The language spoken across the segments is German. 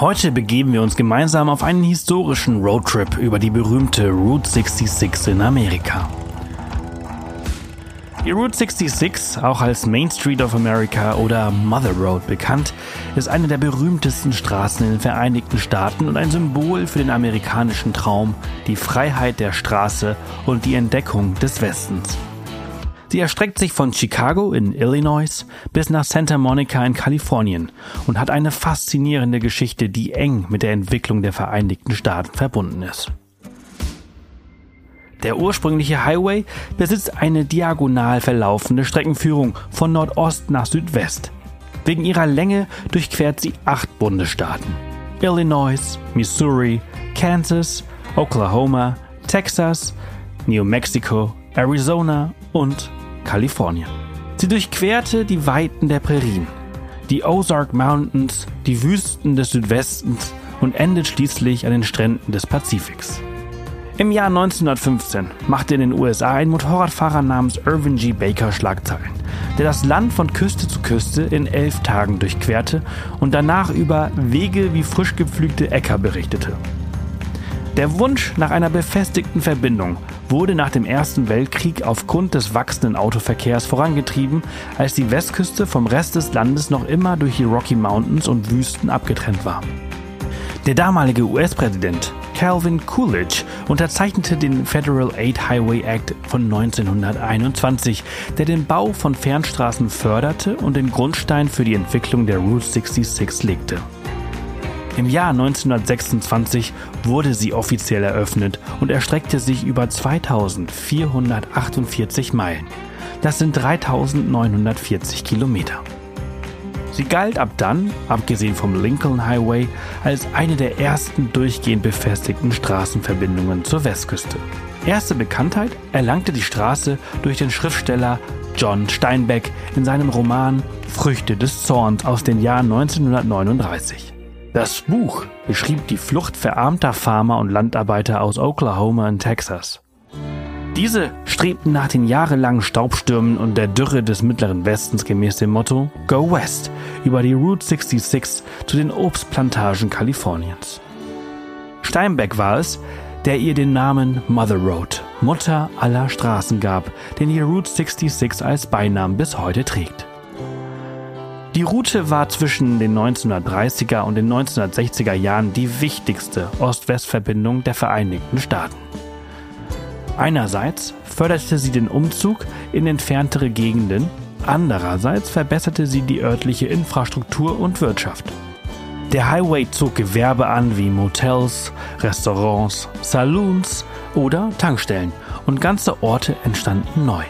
Heute begeben wir uns gemeinsam auf einen historischen Roadtrip über die berühmte Route 66 in Amerika. Die Route 66, auch als Main Street of America oder Mother Road bekannt, ist eine der berühmtesten Straßen in den Vereinigten Staaten und ein Symbol für den amerikanischen Traum, die Freiheit der Straße und die Entdeckung des Westens. Sie erstreckt sich von Chicago in Illinois bis nach Santa Monica in Kalifornien und hat eine faszinierende Geschichte, die eng mit der Entwicklung der Vereinigten Staaten verbunden ist. Der ursprüngliche Highway besitzt eine diagonal verlaufende Streckenführung von Nordost nach Südwest. Wegen ihrer Länge durchquert sie acht Bundesstaaten. Illinois, Missouri, Kansas, Oklahoma, Texas, New Mexico, Arizona und Kalifornien. Sie durchquerte die Weiten der Prärien, die Ozark Mountains, die Wüsten des Südwestens und endet schließlich an den Stränden des Pazifiks. Im Jahr 1915 machte in den USA ein Motorradfahrer namens Irvin G. Baker Schlagzeilen, der das Land von Küste zu Küste in elf Tagen durchquerte und danach über Wege wie frisch gepflügte Äcker berichtete. Der Wunsch nach einer befestigten Verbindung wurde nach dem Ersten Weltkrieg aufgrund des wachsenden Autoverkehrs vorangetrieben, als die Westküste vom Rest des Landes noch immer durch die Rocky Mountains und Wüsten abgetrennt war. Der damalige US-Präsident Calvin Coolidge unterzeichnete den Federal Aid Highway Act von 1921, der den Bau von Fernstraßen förderte und den Grundstein für die Entwicklung der Route 66 legte. Im Jahr 1926 wurde sie offiziell eröffnet und erstreckte sich über 2448 Meilen. Das sind 3940 Kilometer. Sie galt ab dann, abgesehen vom Lincoln Highway, als eine der ersten durchgehend befestigten Straßenverbindungen zur Westküste. Erste Bekanntheit erlangte die Straße durch den Schriftsteller John Steinbeck in seinem Roman Früchte des Zorns aus dem Jahr 1939. Das Buch beschrieb die Flucht verarmter Farmer und Landarbeiter aus Oklahoma und Texas. Diese strebten nach den jahrelangen Staubstürmen und der Dürre des Mittleren Westens gemäß dem Motto Go West über die Route 66 zu den Obstplantagen Kaliforniens. Steinbeck war es, der ihr den Namen Mother Road, Mutter aller Straßen gab, den die Route 66 als Beinamen bis heute trägt. Die Route war zwischen den 1930er und den 1960er Jahren die wichtigste Ost-West-Verbindung der Vereinigten Staaten. Einerseits förderte sie den Umzug in entferntere Gegenden, andererseits verbesserte sie die örtliche Infrastruktur und Wirtschaft. Der Highway zog Gewerbe an wie Motels, Restaurants, Saloons oder Tankstellen und ganze Orte entstanden neu.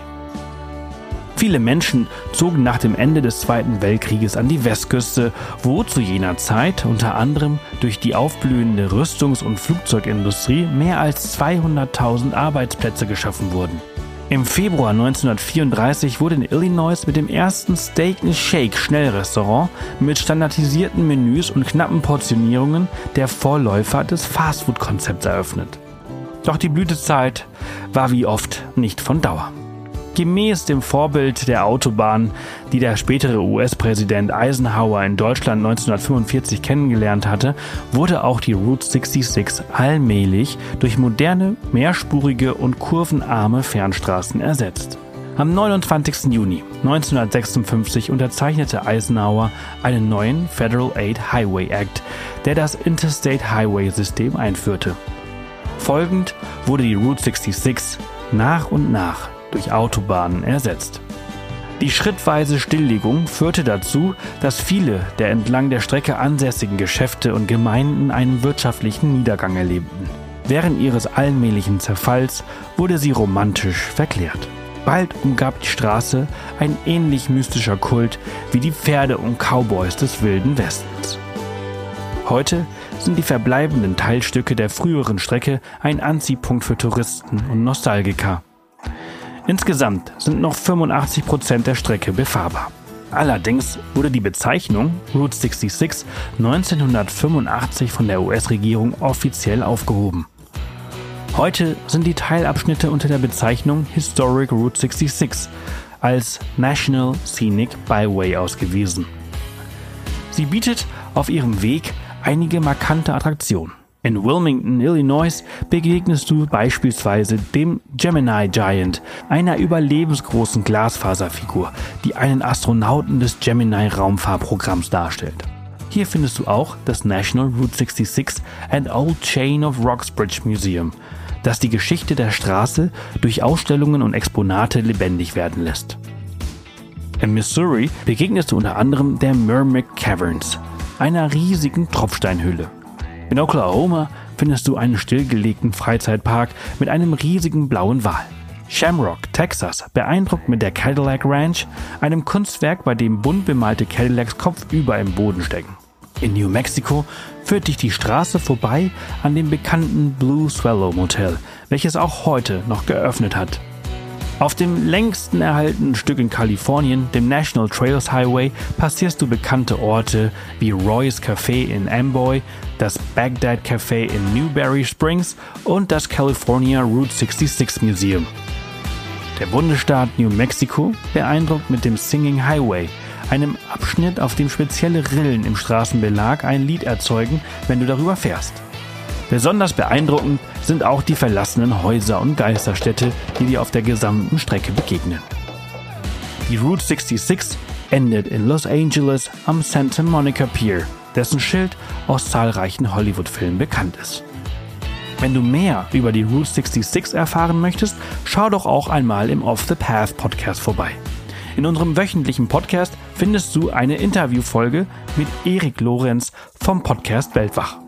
Viele Menschen zogen nach dem Ende des Zweiten Weltkrieges an die Westküste, wo zu jener Zeit unter anderem durch die aufblühende Rüstungs- und Flugzeugindustrie mehr als 200.000 Arbeitsplätze geschaffen wurden. Im Februar 1934 wurde in Illinois mit dem ersten Steak and Shake Schnellrestaurant mit standardisierten Menüs und knappen Portionierungen der Vorläufer des Fastfood-Konzepts eröffnet. Doch die Blütezeit war wie oft nicht von Dauer. Gemäß dem Vorbild der Autobahn, die der spätere US-Präsident Eisenhower in Deutschland 1945 kennengelernt hatte, wurde auch die Route 66 allmählich durch moderne, mehrspurige und kurvenarme Fernstraßen ersetzt. Am 29. Juni 1956 unterzeichnete Eisenhower einen neuen Federal Aid Highway Act, der das Interstate Highway System einführte. Folgend wurde die Route 66 nach und nach durch Autobahnen ersetzt. Die schrittweise Stilllegung führte dazu, dass viele der entlang der Strecke ansässigen Geschäfte und Gemeinden einen wirtschaftlichen Niedergang erlebten. Während ihres allmählichen Zerfalls wurde sie romantisch verklärt. Bald umgab die Straße ein ähnlich mystischer Kult wie die Pferde und Cowboys des wilden Westens. Heute sind die verbleibenden Teilstücke der früheren Strecke ein Anziehpunkt für Touristen und Nostalgiker. Insgesamt sind noch 85 Prozent der Strecke befahrbar. Allerdings wurde die Bezeichnung Route 66 1985 von der US-Regierung offiziell aufgehoben. Heute sind die Teilabschnitte unter der Bezeichnung Historic Route 66 als National Scenic Byway ausgewiesen. Sie bietet auf ihrem Weg einige markante Attraktionen. In Wilmington, Illinois, begegnest du beispielsweise dem Gemini Giant, einer überlebensgroßen Glasfaserfigur, die einen Astronauten des Gemini Raumfahrprogramms darstellt. Hier findest du auch das National Route 66 and Old Chain of Roxbridge Museum, das die Geschichte der Straße durch Ausstellungen und Exponate lebendig werden lässt. In Missouri begegnest du unter anderem der Mermic Caverns, einer riesigen Tropfsteinhöhle. In Oklahoma findest du einen stillgelegten Freizeitpark mit einem riesigen blauen Wal. Shamrock, Texas, beeindruckt mit der Cadillac Ranch, einem Kunstwerk, bei dem bunt bemalte Cadillacs kopfüber im Boden stecken. In New Mexico führt dich die Straße vorbei an dem bekannten Blue Swallow Motel, welches auch heute noch geöffnet hat. Auf dem längsten erhaltenen Stück in Kalifornien, dem National Trails Highway, passierst du bekannte Orte wie Roy's Café in Amboy, das Baghdad Café in Newberry Springs und das California Route 66 Museum. Der Bundesstaat New Mexico beeindruckt mit dem Singing Highway, einem Abschnitt, auf dem spezielle Rillen im Straßenbelag ein Lied erzeugen, wenn du darüber fährst. Besonders beeindruckend sind auch die verlassenen Häuser und Geisterstädte, die dir auf der gesamten Strecke begegnen. Die Route 66 endet in Los Angeles am Santa Monica Pier, dessen Schild aus zahlreichen Hollywood-Filmen bekannt ist. Wenn du mehr über die Route 66 erfahren möchtest, schau doch auch einmal im Off the Path Podcast vorbei. In unserem wöchentlichen Podcast findest du eine Interviewfolge mit Erik Lorenz vom Podcast Weltwach.